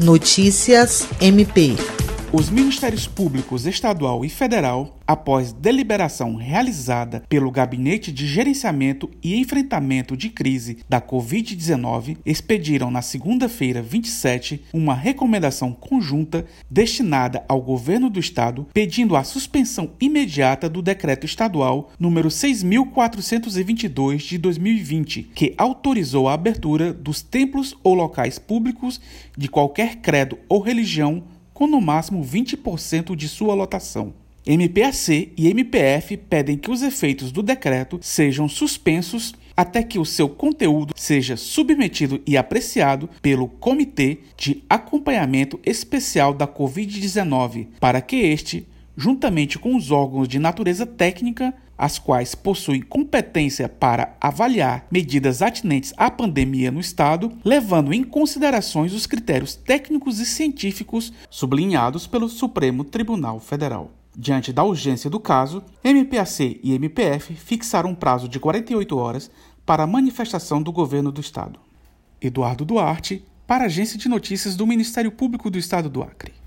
Notícias MP. Os Ministérios Públicos Estadual e Federal, após deliberação realizada pelo Gabinete de Gerenciamento e Enfrentamento de Crise da Covid-19, expediram na segunda-feira 27 uma recomendação conjunta destinada ao Governo do Estado pedindo a suspensão imediata do Decreto Estadual número 6422 de 2020, que autorizou a abertura dos templos ou locais públicos de qualquer credo ou religião com no máximo 20% de sua lotação. MPAC e MPF pedem que os efeitos do decreto sejam suspensos até que o seu conteúdo seja submetido e apreciado pelo Comitê de Acompanhamento Especial da Covid-19, para que este, juntamente com os órgãos de natureza técnica, as quais possuem competência para avaliar medidas atinentes à pandemia no Estado, levando em considerações os critérios técnicos e científicos sublinhados pelo Supremo Tribunal Federal. Diante da urgência do caso, MPAC e MPF fixaram um prazo de 48 horas para a manifestação do governo do Estado. Eduardo Duarte, para a Agência de Notícias do Ministério Público do Estado do Acre.